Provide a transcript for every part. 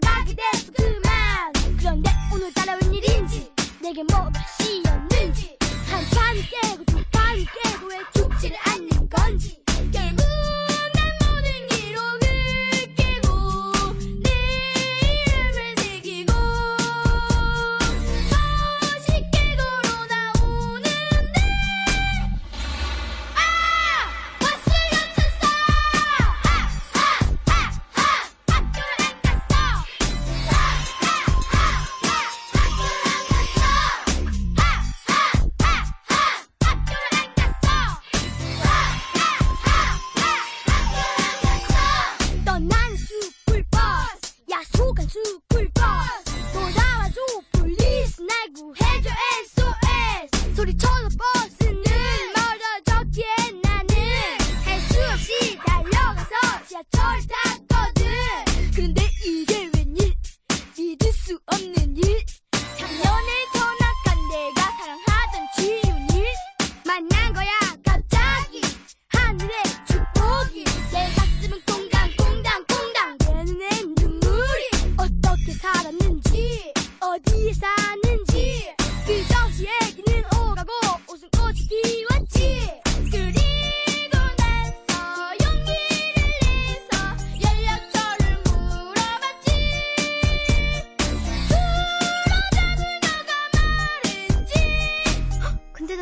가게 됐었구만. 그런데 오늘따라 웬일인지 내게 뭐가 씌었는지. 한판 깨고 두판 깨고 왜 죽지를 않냐. 나와줘 불꽃 또 나와줘 플리스 내 구해.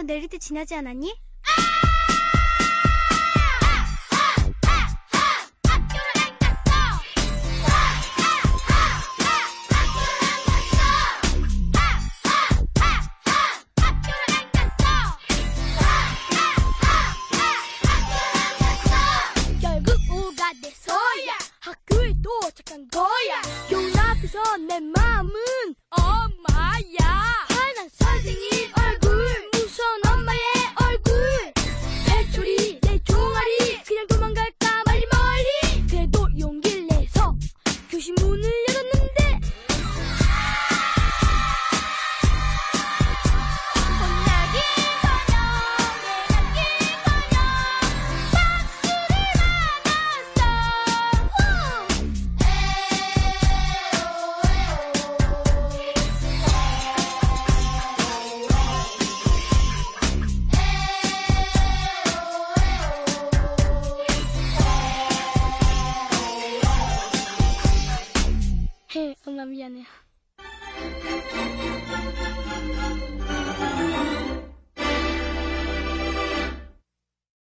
내릴 때 지나지 않았니? 아! 我明天。